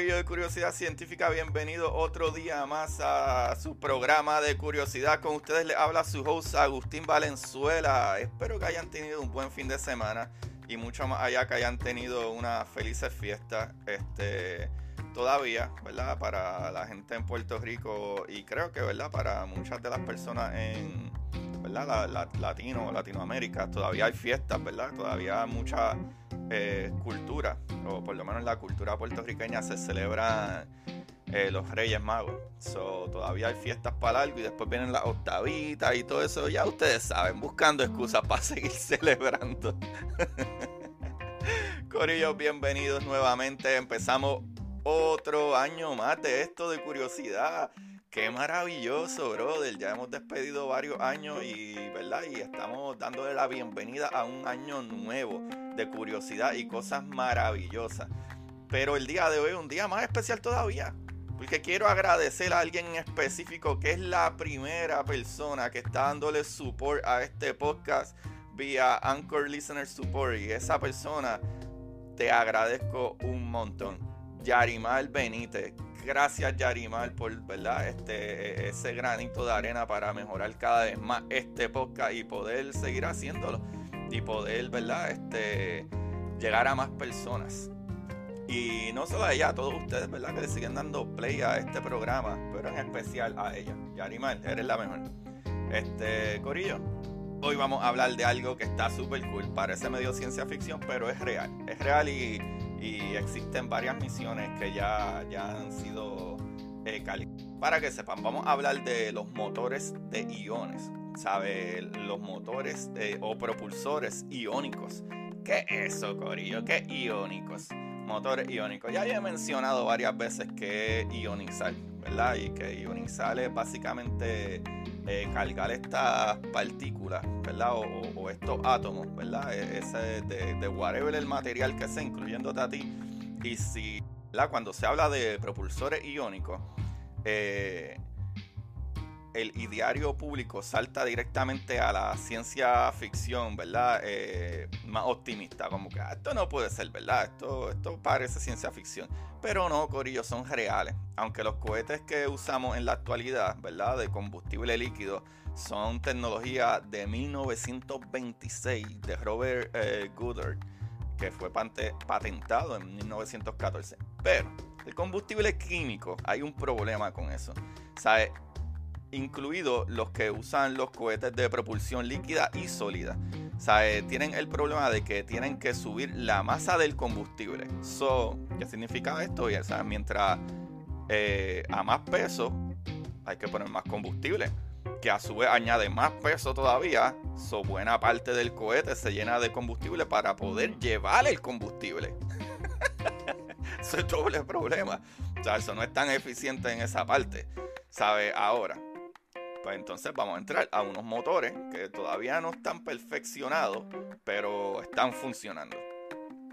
Corillo de Curiosidad Científica. Bienvenido otro día más a su programa de curiosidad. Con ustedes les habla su host Agustín Valenzuela. Espero que hayan tenido un buen fin de semana y mucho más allá que hayan tenido una felices fiesta. Este, todavía, ¿verdad? Para la gente en Puerto Rico y creo que, ¿verdad? Para muchas de las personas en, ¿verdad? La, la- Latino, Latinoamérica, todavía hay fiestas, ¿verdad? Todavía hay mucha eh, cultura, por lo menos la cultura puertorriqueña se celebra eh, los Reyes Magos. Todavía hay fiestas para algo y después vienen las octavitas y todo eso. Ya ustedes saben, buscando excusas para seguir celebrando. Corillo, bienvenidos nuevamente. Empezamos otro año más de esto de curiosidad. Qué maravilloso, brother. Ya hemos despedido varios años y, ¿verdad? Y estamos dándole la bienvenida a un año nuevo de curiosidad y cosas maravillosas. Pero el día de hoy es un día más especial todavía. Porque quiero agradecer a alguien en específico que es la primera persona que está dándole support a este podcast vía Anchor Listener Support. Y esa persona te agradezco un montón. Yarimar Benítez. Gracias Yarimar por ¿verdad? Este, ese granito de arena para mejorar cada vez más este podcast y poder seguir haciéndolo. Y poder, ¿verdad? Este, llegar a más personas. Y no solo a ella, a todos ustedes, ¿verdad? Que le siguen dando play a este programa, pero en especial a ella. Yarimar, eres la mejor. Este, Corillo, hoy vamos a hablar de algo que está súper cool. Parece medio ciencia ficción, pero es real. Es real y, y existen varias misiones que ya, ya han sido eh, calificadas. Para que sepan, vamos a hablar de los motores de iones. ¿Sabe? Los motores eh, o propulsores iónicos. ¿Qué es eso, Corillo? ¿Qué iónicos? Motores iónicos. Ya he mencionado varias veces que ionizar, ¿verdad? Y que ionizar es básicamente eh, cargar estas partículas, ¿verdad? O, estos átomos, ¿verdad? E- Ese de, de whatever el material que sea, incluyéndote a ti. Y si, ¿verdad? Cuando se habla de propulsores iónicos, eh, el ideario público salta directamente a la ciencia ficción, ¿verdad? Eh, más optimista, como que "Ah, esto no puede ser, ¿verdad? Esto, esto parece ciencia ficción. Pero no, Corillo, son reales. Aunque los cohetes que usamos en la actualidad, ¿verdad? De combustible líquido, son tecnología de 1926 de Robert eh, Goddard, que fue patentado en 1914. Pero el combustible químico, hay un problema con eso. ¿Sabes? Incluidos los que usan los cohetes de propulsión líquida y sólida. O tienen el problema de que tienen que subir la masa del combustible. So, ¿Qué significa esto? O mientras eh, a más peso hay que poner más combustible, que a su vez añade más peso todavía. So, buena parte del cohete se llena de combustible para poder llevar el combustible. Eso es doble problema. O sea, eso no es tan eficiente en esa parte. ¿Sabe? Ahora, pues entonces vamos a entrar a unos motores que todavía no están perfeccionados, pero están funcionando.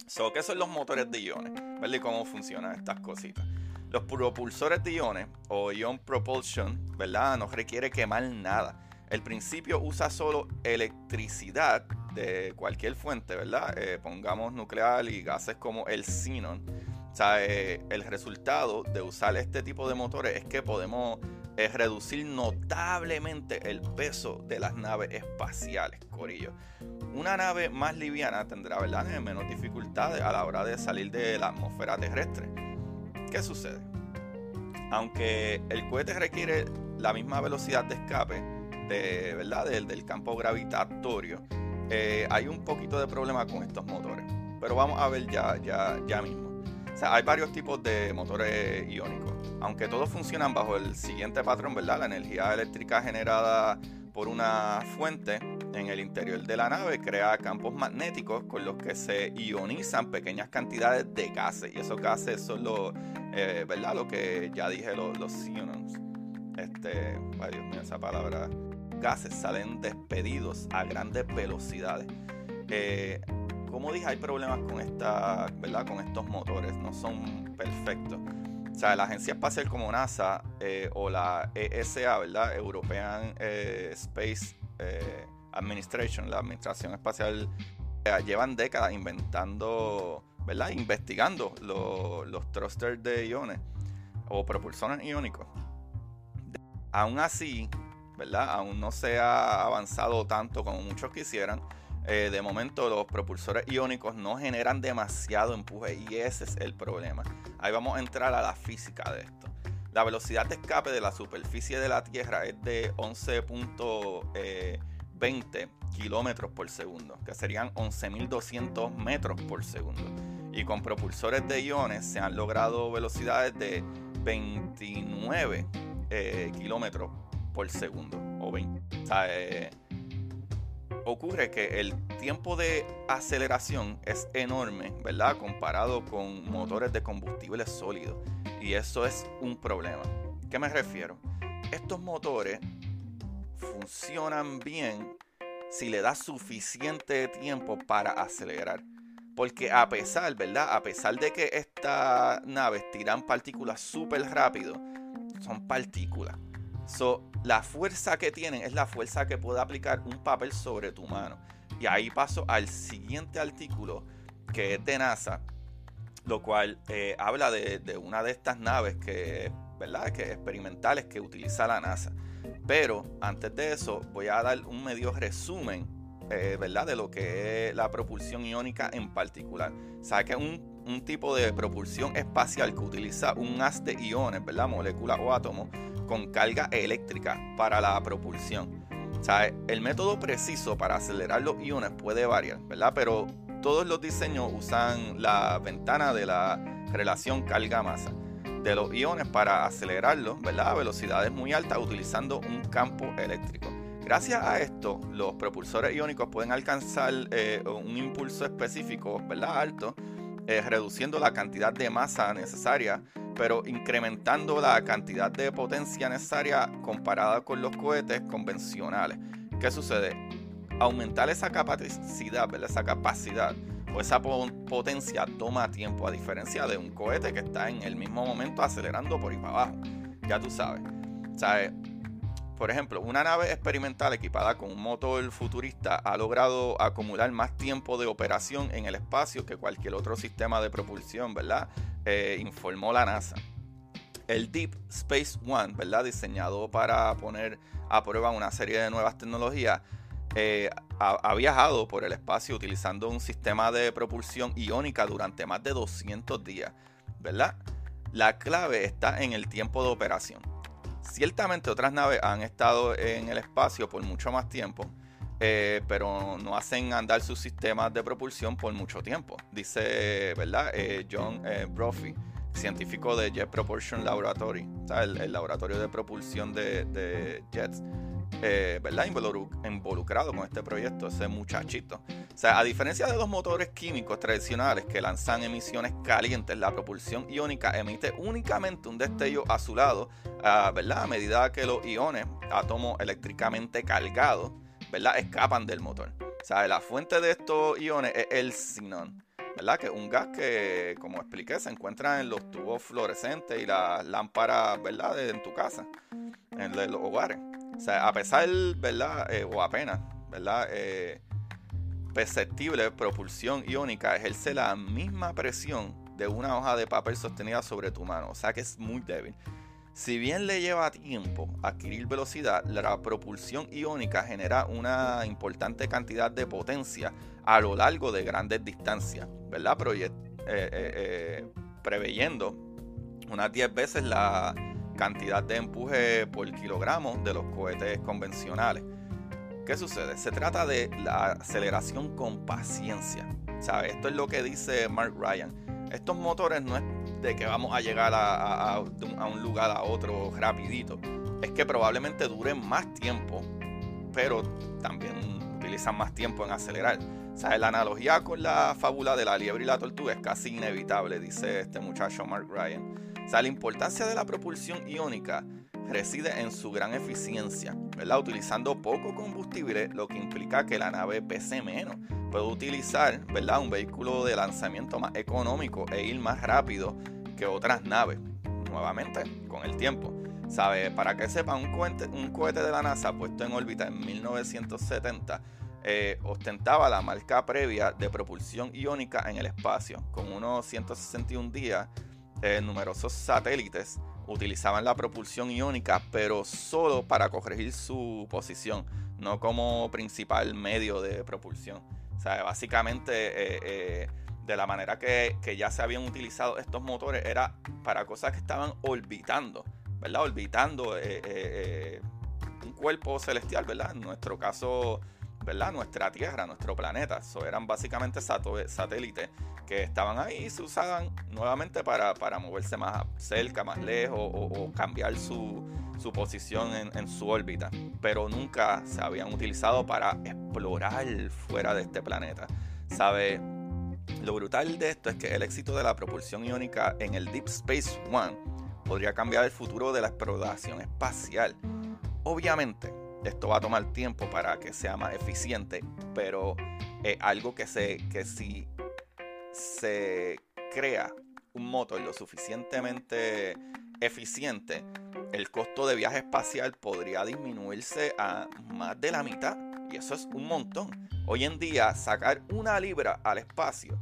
So, ¿Qué son los motores de iones? Y cómo funcionan estas cositas. Los propulsores de iones o ion propulsion, ¿verdad? No requiere quemar nada. El principio usa solo electricidad de cualquier fuente, ¿verdad? Eh, pongamos nuclear y gases como el xenon. O sea, eh, el resultado de usar este tipo de motores es que podemos eh, reducir notablemente el peso de las naves espaciales, Corillo. Una nave más liviana tendrá ¿verdad? Eh, menos dificultades a la hora de salir de la atmósfera terrestre. ¿Qué sucede? Aunque el cohete requiere la misma velocidad de escape, ¿verdad? Del, campo gravitatorio, eh, hay un poquito de problema con estos motores. Pero vamos a ver ya, ya, ya mismo. O sea, hay varios tipos de motores iónicos. Aunque todos funcionan bajo el siguiente patrón, ¿verdad? La energía eléctrica generada por una fuente en el interior de la nave crea campos magnéticos con los que se ionizan pequeñas cantidades de gases. Y esos gases son los, eh, ¿verdad? Lo que ya dije, los, los Este, ay Dios mío, esa palabra. Gases salen despedidos a grandes velocidades. Eh, como dije, hay problemas con esta, ¿verdad? Con estos motores, no son perfectos. O sea, la agencia espacial como NASA eh, o la ESA, ¿verdad? European eh, Space eh, Administration, la Administración Espacial, llevan décadas inventando, ¿verdad? Investigando los thrusters de iones o propulsores iónicos. Aún así, ¿verdad? Aún no se ha avanzado tanto como muchos quisieran. De momento los propulsores iónicos no generan demasiado empuje y ese es el problema. Ahí vamos a entrar a la física de esto. La velocidad de escape de la superficie de la Tierra es de 11.20 kilómetros por segundo, que serían 11.200 metros por segundo. Y con propulsores de iones se han logrado velocidades de 29 eh, kilómetros por segundo. O 20. O sea, eh, ocurre que el tiempo de aceleración es enorme, ¿verdad? Comparado con motores de combustible sólido. Y eso es un problema. ¿Qué me refiero? Estos motores funcionan bien si le das suficiente tiempo para acelerar. Porque a pesar, ¿verdad? A pesar de que estas naves tiran partículas súper rápido, son partículas. So, la fuerza que tienen es la fuerza que puede aplicar un papel sobre tu mano. Y ahí paso al siguiente artículo que es de NASA, lo cual eh, habla de, una de estas naves que, ¿verdad? que experimentales que utiliza la NASA. Pero antes de eso voy a dar un medio resumen eh, ¿verdad? de lo que es la propulsión iónica en particular. O que un un tipo de propulsión espacial que utiliza un haz de iones, ¿verdad? Molécula o átomo con carga eléctrica para la propulsión. O sea, el método preciso para acelerar los iones puede variar, ¿verdad? Pero todos los diseños usan la ventana de la relación carga-masa de los iones para acelerarlos, ¿verdad? A velocidades muy altas utilizando un campo eléctrico. Gracias a esto, los propulsores iónicos pueden alcanzar eh, un impulso específico, ¿verdad? Alto, eh, reduciendo la cantidad de masa necesaria, pero incrementando la cantidad de potencia necesaria comparada con los cohetes convencionales. ¿Qué sucede? Aumentar esa capacidad, esa capacidad o esa potencia toma tiempo, a diferencia de un cohete que está en el mismo momento acelerando por ahí para abajo. Ya tú sabes. ¿Sabes? Por ejemplo, una nave experimental equipada con un motor futurista ha logrado acumular más tiempo de operación en el espacio que cualquier otro sistema de propulsión, ¿verdad? Eh, informó la NASA. El Deep Space One, ¿verdad? Diseñado para poner a prueba una serie de nuevas tecnologías, eh, ha, viajado por el espacio utilizando un sistema de propulsión iónica durante más de 200 días, ¿verdad? La clave está en el tiempo de operación. Ciertamente otras naves han estado en el espacio por mucho más tiempo, eh, pero no hacen andar sus sistemas de propulsión por mucho tiempo, dice ¿verdad? Eh, John eh, Brophy, científico de Jet Propulsion Laboratory, el, laboratorio de propulsión de jets. Eh, ¿verdad? involucrado con este proyecto, ese muchachito. O sea, a diferencia de los motores químicos tradicionales que lanzan emisiones calientes, la propulsión iónica emite únicamente un destello azulado, ¿verdad? A medida que los iones, átomos eléctricamente cargados, ¿verdad? Escapan del motor. O la fuente de estos iones es el xenón. ¿verdad? Que es un gas que, como expliqué, se encuentra en los tubos fluorescentes y las lámparas, ¿verdad? en tu casa, en los hogares. O sea, a pesar, ¿verdad? Eh, o apenas, ¿verdad? Eh, perceptible propulsión iónica ejerce la misma presión de una hoja de papel sostenida sobre tu mano. O sea que es muy débil. Si bien le lleva tiempo adquirir velocidad, la propulsión iónica genera una importante cantidad de potencia a lo largo de grandes distancias, ¿verdad? Eh, preveyendo unas 10 veces la cantidad de empuje por kilogramo de los cohetes convencionales. ¿Qué sucede? Se trata de la aceleración con paciencia. ¿Sabe? Esto es lo que dice Mark Ryan. Estos motores no es de que vamos a llegar a, a un lugar a otro rapidito. Es que probablemente duren más tiempo, pero también utilizan más tiempo en acelerar. O la analogía con la fábula de la liebre y la tortuga es casi inevitable, dice este muchacho Mark Ryan. O sea, la importancia de la propulsión iónica reside en su gran eficiencia, ¿verdad? Utilizando poco combustible, lo que implica que la nave pese menos. Puede utilizar, ¿verdad? Un vehículo de lanzamiento más económico e ir más rápido que otras naves. Nuevamente, con el tiempo. ¿Sabe? Para que sepan, un cohete, un cohete de la NASA puesto en órbita en 1970 eh, ostentaba la marca previa de propulsión iónica en el espacio. Con unos 161 días, eh, numerosos satélites utilizaban la propulsión iónica, pero solo para corregir su posición, no como principal medio de propulsión. O sea, básicamente, eh, de la manera que, que, ya se habían utilizado estos motores, era para cosas que estaban orbitando, ¿verdad? Orbitando un cuerpo celestial, ¿verdad? En nuestro caso, Nuestra Tierra, nuestro planeta. eran básicamente satélites que estaban ahí y se usaban nuevamente para, moverse más cerca, más lejos o, cambiar su, posición en, su órbita. Pero nunca se habían utilizado para explorar fuera de este planeta. ¿Sabe? Lo brutal de esto es que el éxito de la propulsión iónica en el Deep Space One podría cambiar el futuro de la exploración espacial. Obviamente, esto va a tomar tiempo para que sea más eficiente, pero es algo que, se, que si se crea un motor lo suficientemente eficiente, el costo de viaje espacial podría disminuirse a más de la mitad. Y eso es un montón. Hoy en día, sacar una libra al espacio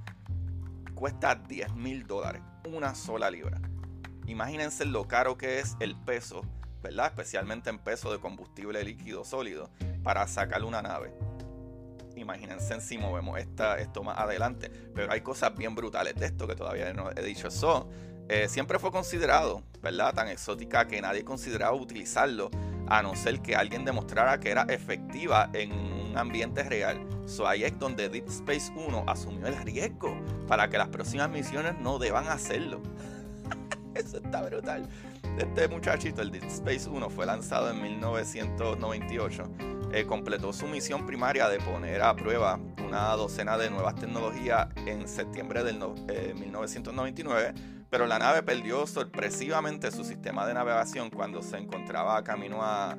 cuesta 10 mil dólares. Una sola libra. Imagínense lo caro que es el peso ¿verdad? Especialmente en peso de combustible líquido sólido para sacar una nave. Imagínense si movemos esta, esto más adelante. Pero hay cosas bien brutales de esto que todavía no he dicho. Eso eh, siempre fue considerado, ¿verdad? Tan exótica que nadie consideraba utilizarlo a no ser que alguien demostrara que era efectiva en un ambiente real. So, ahí es donde Deep Space 1 asumió el riesgo para que las próximas misiones no deban hacerlo. Eso está brutal. Este muchachito, el Deep Space 1, fue lanzado en 1998. Eh, completó su misión primaria de poner a prueba una docena de nuevas tecnologías en septiembre de 1999, pero la nave perdió sorpresivamente su sistema de navegación cuando se encontraba camino a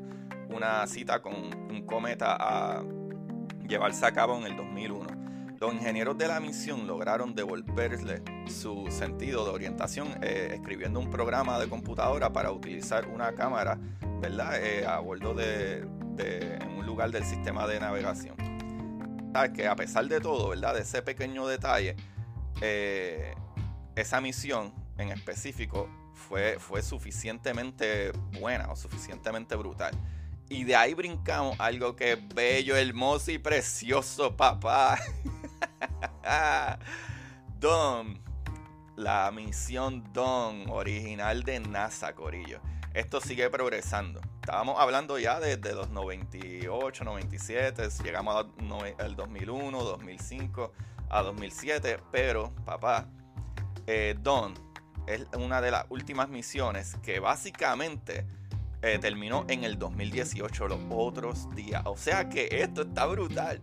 una cita con un cometa a llevarse a cabo en el 2001. Los ingenieros de la misión lograron devolverle su sentido de orientación eh, escribiendo un programa de computadora para utilizar una cámara, ¿verdad? Eh, a bordo de, en un lugar del sistema de navegación. Que a pesar de todo, ¿verdad? De ese pequeño detalle, eh, esa misión en específico fue, fue suficientemente buena o suficientemente brutal. Y de ahí brincamos algo que es bello, hermoso y precioso, papá. Don. La misión Don, original de NASA, Corillo. Esto sigue progresando. Estábamos hablando ya desde los 98, 97, llegamos al 2001, 2005, a 2007, pero papá, eh, Don es una de las últimas misiones que básicamente eh, terminó en el 2018, los otros días. O sea que esto está brutal.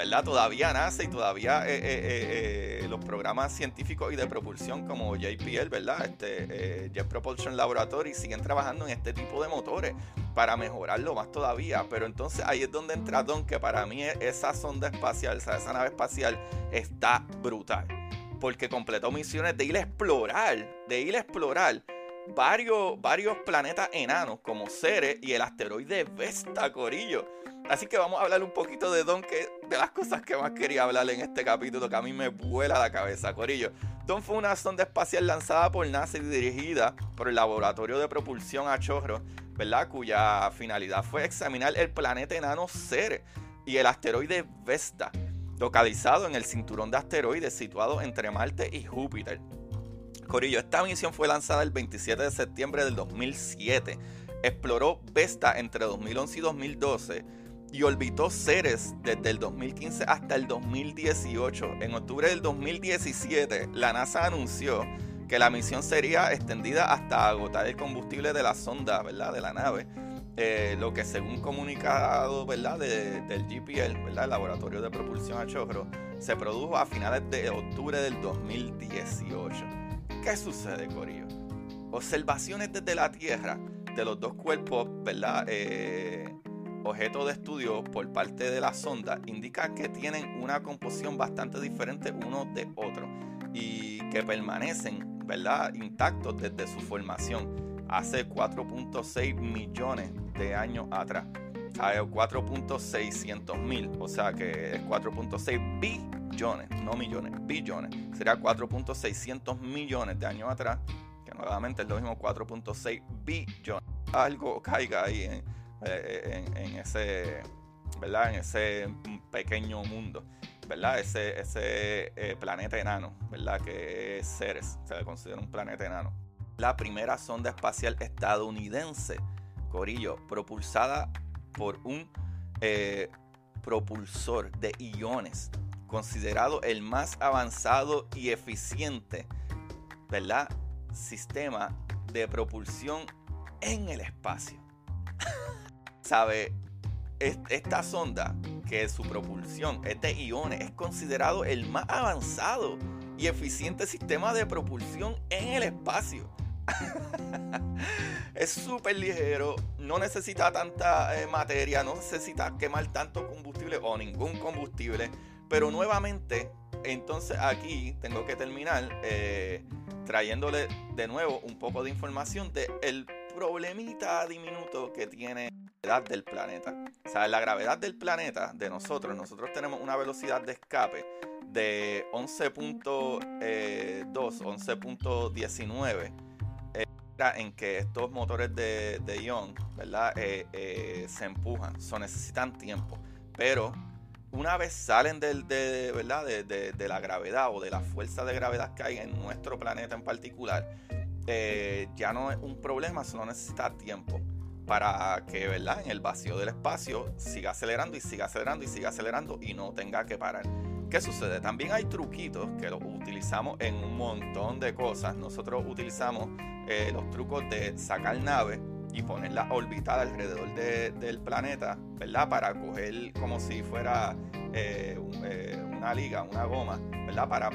¿Verdad? Todavía nace y todavía eh, eh, eh, los programas científicos y de propulsión como JPL, ¿verdad? Este, Jet Propulsion Laboratory siguen trabajando en este tipo de motores para mejorarlo más todavía. Pero entonces ahí es donde entra Don, que para mí esa sonda espacial, esa nave espacial está brutal. Porque completó misiones de ir a explorar, de ir a explorar varios, varios planetas enanos como Ceres y el asteroide Vesta, Corillo Así que vamos a hablar un poquito de Don, que de las cosas que más quería hablar en este capítulo, que a mí me vuela la cabeza, Corillo. Don fue una sonda espacial lanzada por NASA y dirigida por el Laboratorio de Propulsión a Chorro, ¿verdad? Cuya finalidad fue examinar el planeta enano Ceres y el asteroide Vesta, localizado en el cinturón de asteroides situado entre Marte y Júpiter. Corillo, esta misión fue lanzada el 27 de septiembre del 2007. Exploró Vesta entre 2011 y 2012 y orbitó Ceres desde el 2015 hasta el 2018. En octubre del 2017, la NASA anunció que la misión sería extendida hasta agotar el combustible de la sonda, ¿verdad? De la nave. Eh, lo que según comunicado, ¿verdad? del GPL, ¿verdad? El Laboratorio de Propulsión a Chorro, se produjo a finales de octubre del 2018. ¿Qué sucede, Corillo? Observaciones desde la Tierra de los dos cuerpos, ¿verdad? Eh, objeto de estudio por parte de la sonda indica que tienen una composición bastante diferente uno de otro y que permanecen ¿verdad? intactos desde su formación hace 4.6 millones de años atrás. 4.600 mil, o sea que es 4.6 billones, no millones, billones. Sería 4.600 millones de años atrás, que nuevamente es lo mismo 4.6 billones. Algo caiga ahí en, eh, en, ese, ¿verdad? En ese pequeño mundo, ¿verdad? Ese, ese eh, planeta enano, ¿verdad? Que es Ceres, se le considera un planeta enano. La primera sonda espacial estadounidense, Corillo, propulsada por un eh, propulsor de iones, considerado el más avanzado y eficiente, ¿verdad? Sistema de propulsión en el espacio sabe, esta sonda, que su propulsión es de iones, es considerado el más avanzado y eficiente sistema de propulsión en el espacio. es súper ligero, no necesita tanta eh, materia, no necesita quemar tanto combustible o ningún combustible. Pero nuevamente, entonces aquí tengo que terminar eh, trayéndole de nuevo un poco de información de el problemita diminuto que tiene del planeta. O sea, la gravedad del planeta de nosotros, nosotros tenemos una velocidad de escape de 11.2, 11.19 eh, en que estos motores de, ion, ¿verdad? Eh, eh, se empujan, so, necesitan tiempo. Pero una vez salen de, ¿verdad? De, de, la gravedad o de la fuerza de gravedad que hay en nuestro planeta en particular, ya no es un problema, solo necesita tiempo para que, ¿verdad? En el vacío del espacio siga acelerando y siga acelerando y siga acelerando y no tenga que parar. ¿Qué sucede? También hay truquitos que los utilizamos en un montón de cosas. Nosotros utilizamos eh, los trucos de sacar naves y ponerla a orbitar alrededor del planeta, ¿verdad? Para coger como si fuera eh, eh, una liga, una goma, ¿verdad? Para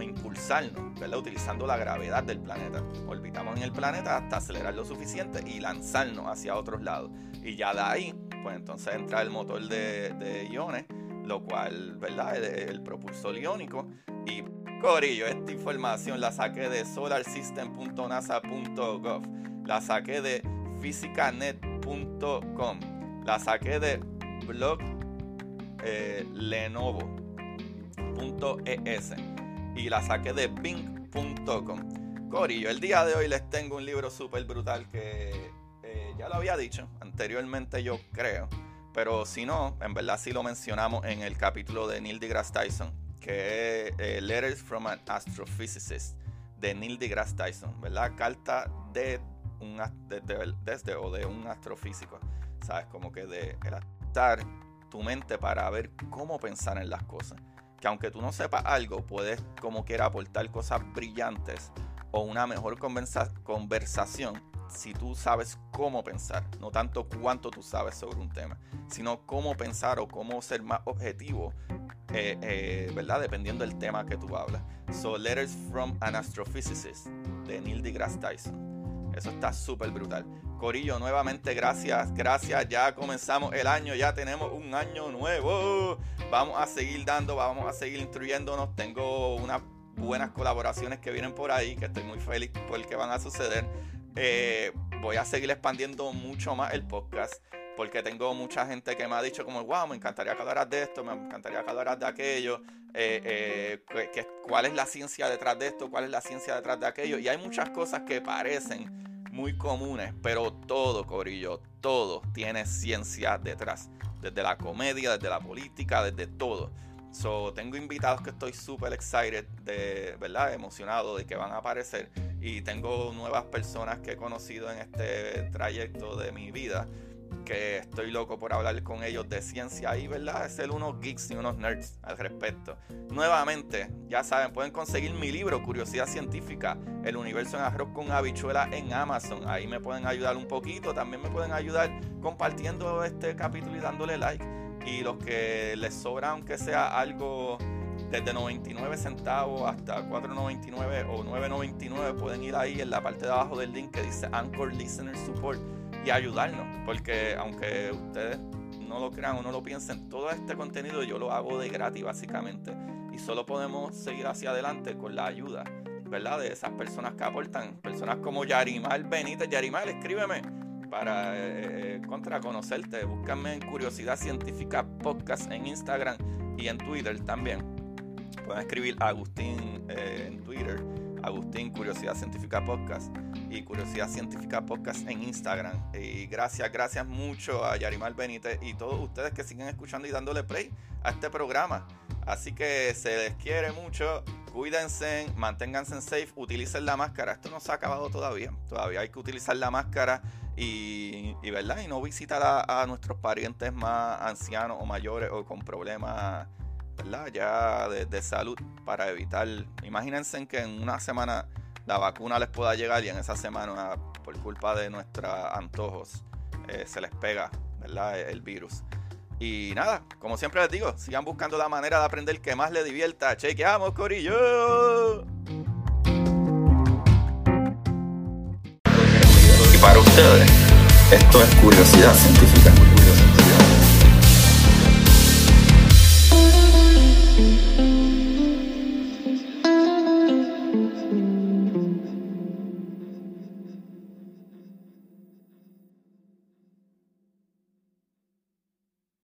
impulsarnos, ¿verdad? Utilizando la gravedad del planeta. Orbitamos en el planeta hasta acelerar lo suficiente y lanzarnos hacia otros lados. Y ya de ahí, pues entonces entra el motor de, iones, lo cual, ¿verdad? El, el propulsor iónico. Y Corillo, esta información la saqué de solarsystem.nasa.gov. La saqué de fysicanet.com. La saqué de blog eh, lenovo.es y la saqué de bing.com. Corillo, el día de hoy les tengo un libro súper brutal que eh, ya lo había dicho anteriormente yo creo, pero si no, en verdad sí lo mencionamos en el capítulo de Neil deGrasse Tyson, que es eh, Letters from an Astrophysicist de Neil deGrasse Tyson, ¿verdad? Carta de un desde o de un astrofísico, ¿sabes? Como que de estar tu mente para ver cómo pensar en las cosas. Que aunque tú no sepas algo, puedes como quiera aportar cosas brillantes o una mejor conversación si tú sabes cómo pensar, no tanto cuánto tú sabes sobre un tema, sino cómo pensar o cómo ser más objetivo, eh, eh, ¿verdad? Dependiendo del tema que tú hablas. So, Letters from an Astrophysicist de Neil deGrasse Tyson. Eso está súper brutal. Corillo, nuevamente gracias, gracias. Ya comenzamos el año, ya tenemos un año nuevo. Vamos a seguir dando, vamos a seguir instruyéndonos. Tengo unas buenas colaboraciones que vienen por ahí, que estoy muy feliz por el que van a suceder. Eh, voy a seguir expandiendo mucho más el podcast porque tengo mucha gente que me ha dicho como, wow, me encantaría que hablaras de esto, me encantaría que hablaras de aquello, eh, eh, cuál es la ciencia detrás de esto, cuál es la ciencia detrás de aquello. Y hay muchas cosas que parecen muy comunes, pero todo, Corillo, todo tiene ciencia detrás. Desde la comedia, desde la política, desde todo. So, tengo invitados que estoy súper excited, de, ¿verdad? Emocionado de que van a aparecer. Y tengo nuevas personas que he conocido en este trayecto de mi vida que estoy loco por hablar con ellos de ciencia y, ¿verdad? Ser unos geeks y unos nerds al respecto. Nuevamente, ya saben, pueden conseguir mi libro, Curiosidad Científica, El Universo en Arroz con Habichuela en Amazon. Ahí me pueden ayudar un poquito, también me pueden ayudar compartiendo este capítulo y dándole like. Y los que les sobra, aunque sea algo desde 99 centavos hasta 4.99 o 9.99, pueden ir ahí en la parte de abajo del link que dice Anchor Listener Support y ayudarnos, porque aunque ustedes no lo crean o no lo piensen, todo este contenido yo lo hago de gratis básicamente y solo podemos seguir hacia adelante con la ayuda, ¿verdad? De esas personas que aportan, personas como Yarimal Benítez. Yarimal, escríbeme para eh, contra conocerte, búscame en Curiosidad Científica Podcast en Instagram y en Twitter también. Pueden escribir Agustín eh, en Twitter, Agustín Curiosidad Científica Podcast y Curiosidad Científica Podcast en Instagram. Y gracias, gracias mucho a Yarimar Benítez y todos ustedes que siguen escuchando y dándole play a este programa. Así que se les quiere mucho, cuídense, manténganse safe, utilicen la máscara. Esto no se ha acabado todavía, todavía hay que utilizar la máscara y, ¿verdad? y no visitar a nuestros parientes más ancianos o mayores o con problemas ¿verdad? ya de, salud para evitar, imagínense que en una semana la vacuna les pueda llegar y en esa semana, por culpa de nuestros antojos, eh, se les pega ¿verdad? el virus. Y nada, como siempre les digo, sigan buscando la manera de aprender que más les divierta. Chequeamos, Corillo. Y para ustedes, esto es curiosidad científica.